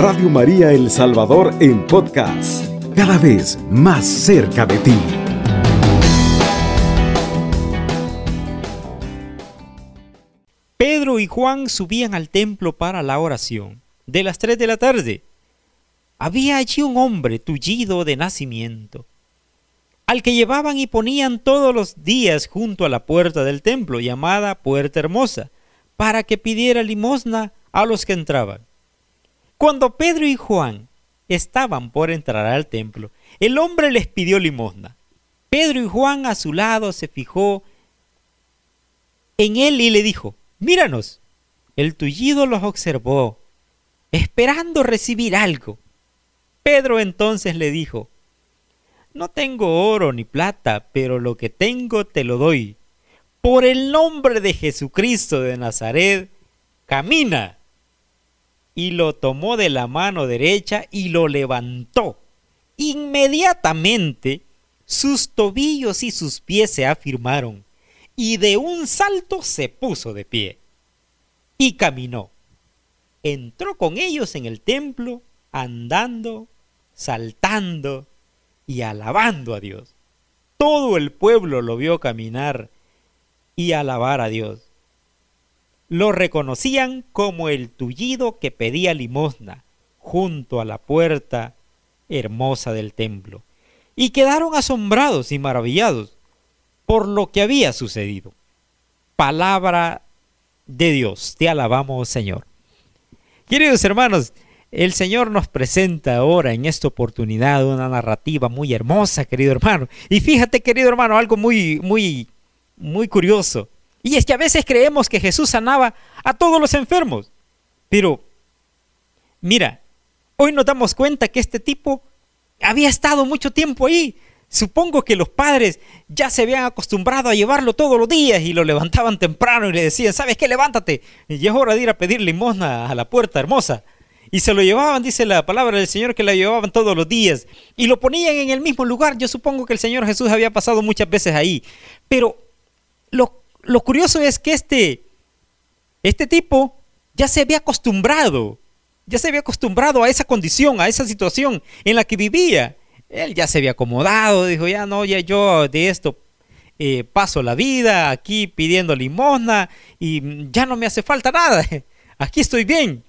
Radio María El Salvador en podcast, cada vez más cerca de ti. Pedro y Juan subían al templo para la oración de las tres de la tarde. Había allí un hombre tullido de nacimiento, al que llevaban y ponían todos los días junto a la puerta del templo, llamada Puerta Hermosa, para que pidiera limosna a los que entraban. Cuando Pedro y Juan estaban por entrar al templo, el hombre les pidió limosna. Pedro y Juan a su lado se fijó en él y le dijo, míranos. El tullido los observó, esperando recibir algo. Pedro entonces le dijo, no tengo oro ni plata, pero lo que tengo te lo doy. Por el nombre de Jesucristo de Nazaret, camina. Y lo tomó de la mano derecha y lo levantó. Inmediatamente sus tobillos y sus pies se afirmaron, y de un salto se puso de pie. Y caminó. Entró con ellos en el templo, andando, saltando y alabando a Dios. Todo el pueblo lo vio caminar y alabar a Dios. Lo reconocían como el tullido que pedía limosna junto a la puerta hermosa del templo, y quedaron asombrados y maravillados por lo que había sucedido. Palabra de Dios, te alabamos Señor. Queridos hermanos, el Señor nos presenta ahora en esta oportunidad una narrativa muy hermosa, querido hermano. Y fíjate, querido hermano, algo muy, muy, muy curioso. Y es que a veces creemos que Jesús sanaba a todos los enfermos. Pero, mira, hoy nos damos cuenta que este tipo había estado mucho tiempo ahí. Supongo que los padres ya se habían acostumbrado a llevarlo todos los días y lo levantaban temprano y le decían, ¿sabes qué? Levántate. Y es hora de ir a pedir limosna a la puerta hermosa. Y se lo llevaban, dice la palabra del Señor, que la llevaban todos los días. Y lo ponían en el mismo lugar. Yo supongo que el Señor Jesús había pasado muchas veces ahí. Pero lo, lo curioso es que este, este tipo ya se había acostumbrado. Ya se había acostumbrado a esa condición, a esa situación en la que vivía. Él ya se había acomodado, dijo, ya no, ya yo de esto eh, paso la vida aquí pidiendo limosna y ya no me hace falta nada. Aquí estoy bien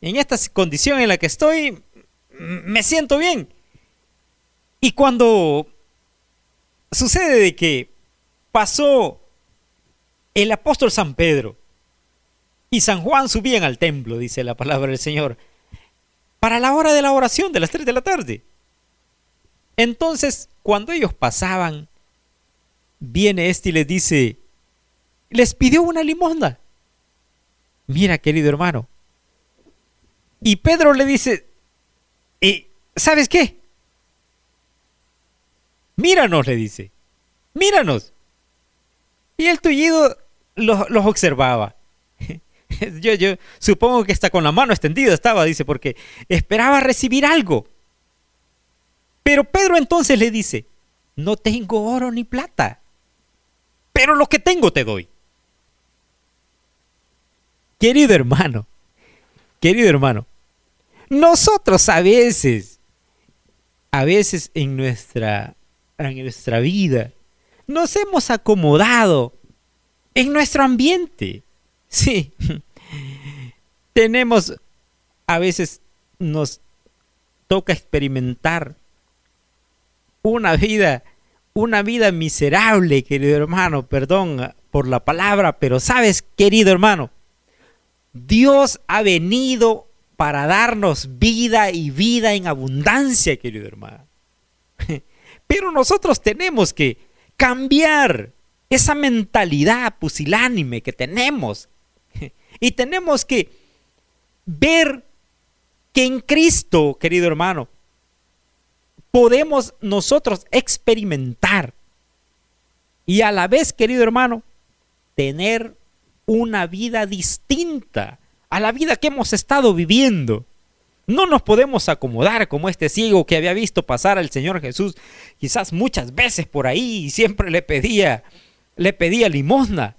en esta condición en la que estoy, me siento bien. Y cuando sucede de que pasó el apóstol San Pedro y San Juan subían al templo, dice la palabra del Señor, para la hora de la oración de las 3 de la tarde. Entonces, cuando ellos pasaban, viene este y les dice, les pidió una limosna. Mira, querido hermano, y Pedro le dice, ¿Y ¿sabes qué? Míranos, le dice, míranos. Y el tullido los, observaba. yo, supongo que está con la mano extendida estaba, dice, porque esperaba recibir algo. Pero Pedro entonces le dice, no tengo oro ni plata, pero lo que tengo te doy. Querido hermano, Querido hermano, nosotros a veces, a veces en nuestra, en nuestra vida, nos hemos acomodado en nuestro ambiente. Sí. Tenemos, a veces nos toca experimentar una vida, una vida miserable, querido hermano, perdón por la palabra, pero sabes, querido hermano, Dios ha venido para darnos vida y vida en abundancia, querido hermano. Pero nosotros tenemos que cambiar esa mentalidad pusilánime que tenemos. Y tenemos que ver que en Cristo, querido hermano, podemos nosotros experimentar y a la vez, querido hermano, tener una vida distinta a la vida que hemos estado viviendo. No nos podemos acomodar como este ciego que había visto pasar al Señor Jesús quizás muchas veces por ahí y siempre le pedía le pedía limosna.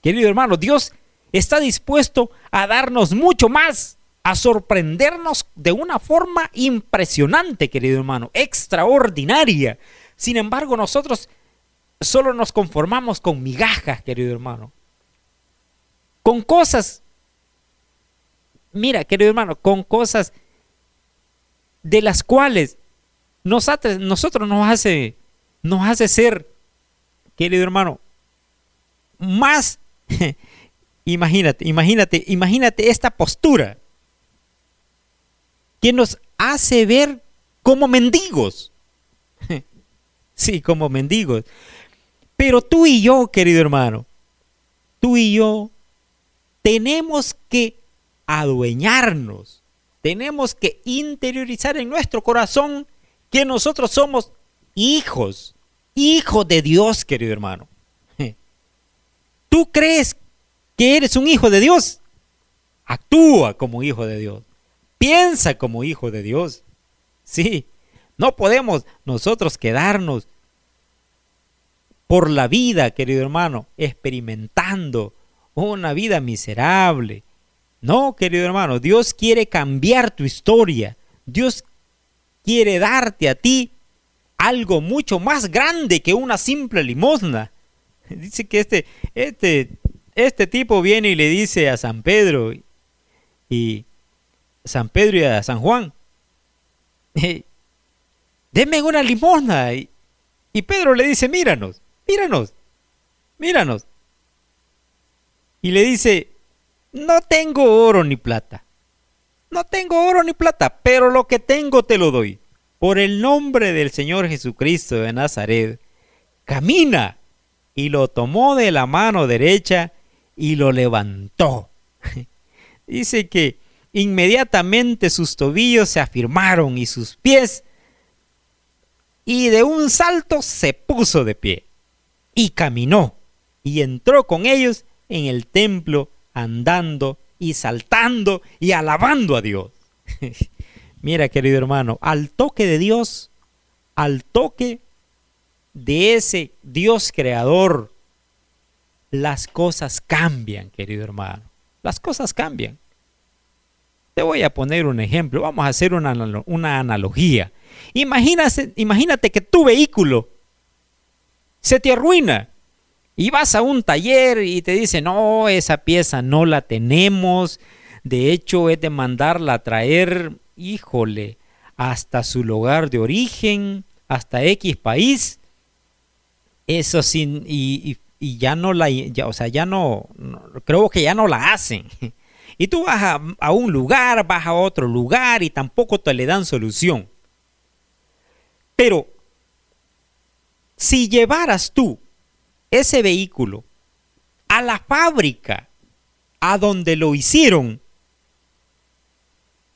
Querido hermano, Dios está dispuesto a darnos mucho más a sorprendernos de una forma impresionante, querido hermano, extraordinaria. Sin embargo, nosotros solo nos conformamos con migajas, querido hermano. Con cosas, mira, querido hermano, con cosas de las cuales nosotros nos hace, nos hace ser, querido hermano, más, imagínate, imagínate, imagínate esta postura que nos hace ver como mendigos. sí, como mendigos. Pero tú y yo, querido hermano, tú y yo tenemos que adueñarnos, tenemos que interiorizar en nuestro corazón que nosotros somos hijos, hijos de Dios, querido hermano. ¿Tú crees que eres un hijo de Dios? Actúa como hijo de Dios. Piensa como hijo de Dios. Sí, no podemos nosotros quedarnos por la vida, querido hermano, experimentando una vida miserable. No, querido hermano, Dios quiere cambiar tu historia. Dios quiere darte a ti algo mucho más grande que una simple limosna. Dice que este, este, este tipo viene y le dice a San Pedro y, San Pedro y a San Juan, denme una limosna. Y, y Pedro le dice, míranos, míranos, míranos. Y le dice, no tengo oro ni plata. No tengo oro ni plata, pero lo que tengo te lo doy. Por el nombre del Señor Jesucristo de Nazaret, camina. Y lo tomó de la mano derecha y lo levantó. Dice que Inmediatamente sus tobillos se afirmaron y sus pies, y de un salto se puso de pie, y caminó, y entró con ellos en el templo, andando y saltando y alabando a Dios. Mira, querido hermano, al toque de Dios, al toque de ese Dios creador, las cosas cambian, querido hermano. Las cosas cambian. Te voy a poner un ejemplo, vamos a hacer una, analogía. Imagínate, imagínate que tu vehículo se te arruina y vas a un taller y te dicen, no, esa pieza no la tenemos, de hecho es de mandarla a traer, híjole, hasta su lugar de origen, hasta X país. Eso sin, y, ya no la, o sea, ya no, creo que ya no la hacen. Y tú vas a, un lugar, vas a otro lugar y tampoco te le dan solución. Pero si llevaras tú ese vehículo a la fábrica, a donde lo hicieron,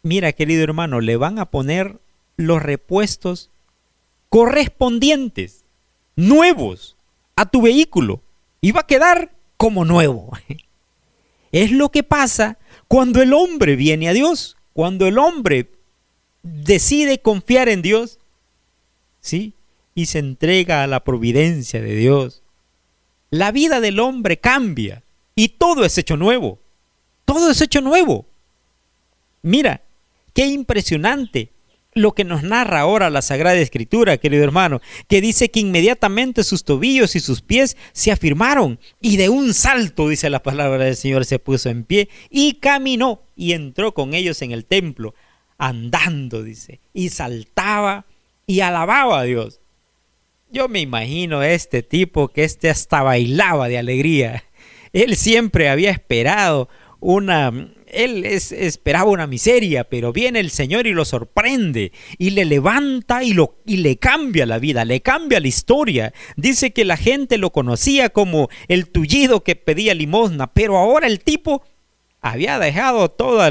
mira querido hermano, le van a poner los repuestos correspondientes, nuevos, a tu vehículo. Y va a quedar como nuevo. Es lo que pasa cuando el hombre viene a Dios, cuando el hombre decide confiar en Dios, ¿sí? Y se entrega a la providencia de Dios, la vida del hombre cambia y todo es hecho nuevo. Todo es hecho nuevo. Mira, qué impresionante lo que nos narra ahora la Sagrada Escritura, querido hermano, que dice que inmediatamente sus tobillos y sus pies se afirmaron y de un salto, dice la palabra del Señor, se puso en pie y caminó y entró con ellos en el templo, andando, dice, y saltaba y alababa a Dios. Yo me imagino a este tipo que este hasta bailaba de alegría. Él siempre había esperado una él esperaba una miseria, pero viene el Señor y lo sorprende y le levanta y, lo, y le cambia la vida, le cambia la historia. Dice que la gente lo conocía como el tullido que pedía limosna, pero ahora el tipo había dejado todo,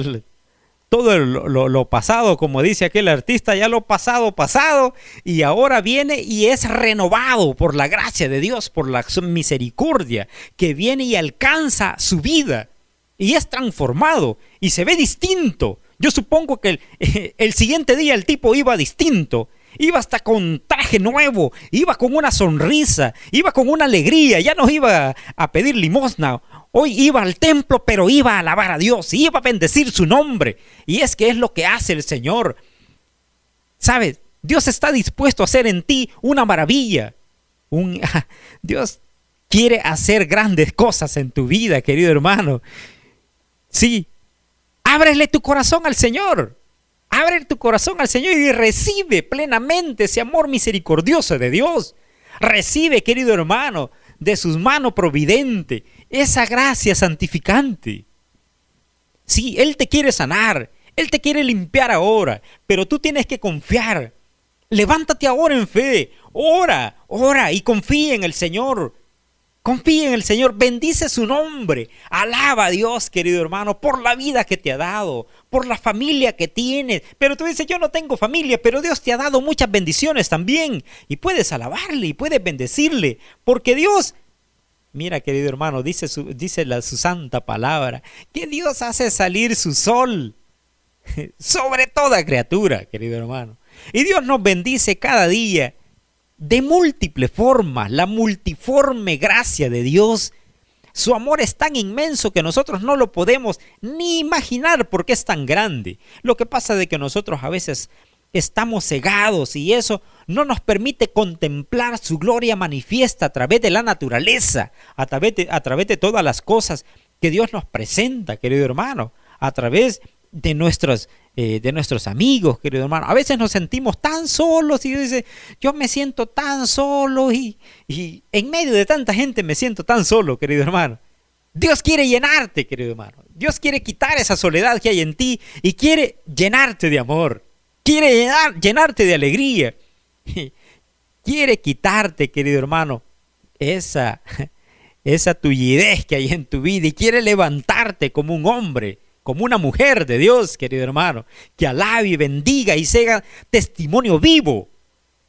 todo lo, lo, pasado, como dice aquel artista, ya lo pasado, pasado, y ahora viene y es renovado por la gracia de Dios, por la misericordia, que viene y alcanza su vida y es transformado y se ve distinto. Yo supongo que el, siguiente día el tipo iba distinto. Iba hasta con traje nuevo, iba con una sonrisa, iba con una alegría, ya no iba a pedir limosna Hoy iba al templo, pero iba a alabar a Dios, iba a bendecir su nombre. Y es que es lo que hace el Señor. ¿Sabes? Dios está dispuesto a hacer en ti una maravilla. Dios quiere hacer grandes cosas en tu vida, querido hermano. Sí, ábrele tu corazón al Señor. Abre tu corazón al Señor y recibe plenamente ese amor misericordioso de Dios. Recibe, querido hermano, de sus manos providente, esa gracia santificante. Sí, Él te quiere sanar, Él te quiere limpiar ahora, pero tú tienes que confiar. Levántate ahora en fe, ora, ora y confía en el Señor. Confía en el Señor, bendice su nombre, alaba a Dios, querido hermano, por la vida que te ha dado, por la familia que tienes. Pero tú dices, yo no tengo familia, pero Dios te ha dado muchas bendiciones también. Y puedes alabarle y puedes bendecirle, porque Dios, mira querido hermano, dice su, dice la, su santa palabra, que Dios hace salir su sol sobre toda criatura, querido hermano. Y Dios nos bendice cada día de múltiples formas, la multiforme gracia de Dios. Su amor es tan inmenso que nosotros no lo podemos ni imaginar porque es tan grande. Lo que pasa de que nosotros a veces estamos cegados y eso no nos permite contemplar su gloria manifiesta a través de la naturaleza, a través de, a través de todas las cosas que Dios nos presenta, querido hermano, a través de nuestros, eh, de nuestros amigos, querido hermano. A veces nos sentimos tan solos y dice, yo me siento tan solo y, y en medio de tanta gente me siento tan solo, querido hermano. Dios quiere llenarte, querido hermano. Dios quiere quitar esa soledad que hay en ti y quiere llenarte de amor. Quiere llenarte de alegría. Quiere quitarte, querido hermano, esa, esa tullidez que hay en tu vida y quiere levantarte como un hombre como una mujer de Dios, querido hermano, que alabe y bendiga y sea testimonio vivo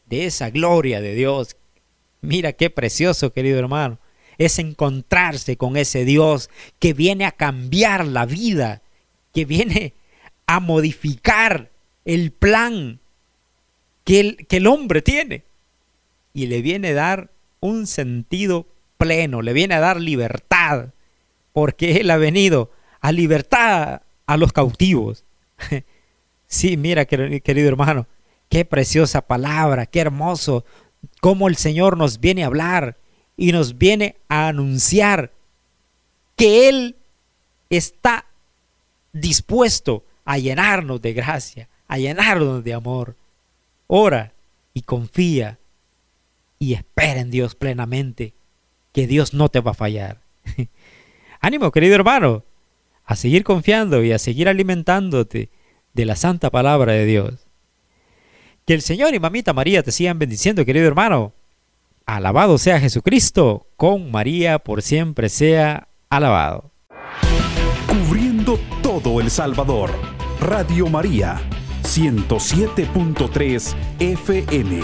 de esa gloria de Dios. Mira qué precioso, querido hermano, es encontrarse con ese Dios que viene a cambiar la vida, que viene a modificar el plan que el, que el hombre tiene y le viene a dar un sentido pleno, le viene a dar libertad, porque Él ha venido a libertad a los cautivos. sí, mira, querido hermano, qué preciosa palabra, qué hermoso, cómo el Señor nos viene a hablar y nos viene a anunciar que Él está dispuesto a llenarnos de gracia, a llenarnos de amor. Ora y confía y espera en Dios plenamente, que Dios no te va a fallar. Ánimo, querido hermano, a seguir confiando y a seguir alimentándote de la santa palabra de Dios. Que el Señor y Mamita María te sigan bendiciendo, querido hermano. Alabado sea Jesucristo, con María por siempre sea alabado. Cubriendo todo El Salvador, Radio María, 107.3 FM.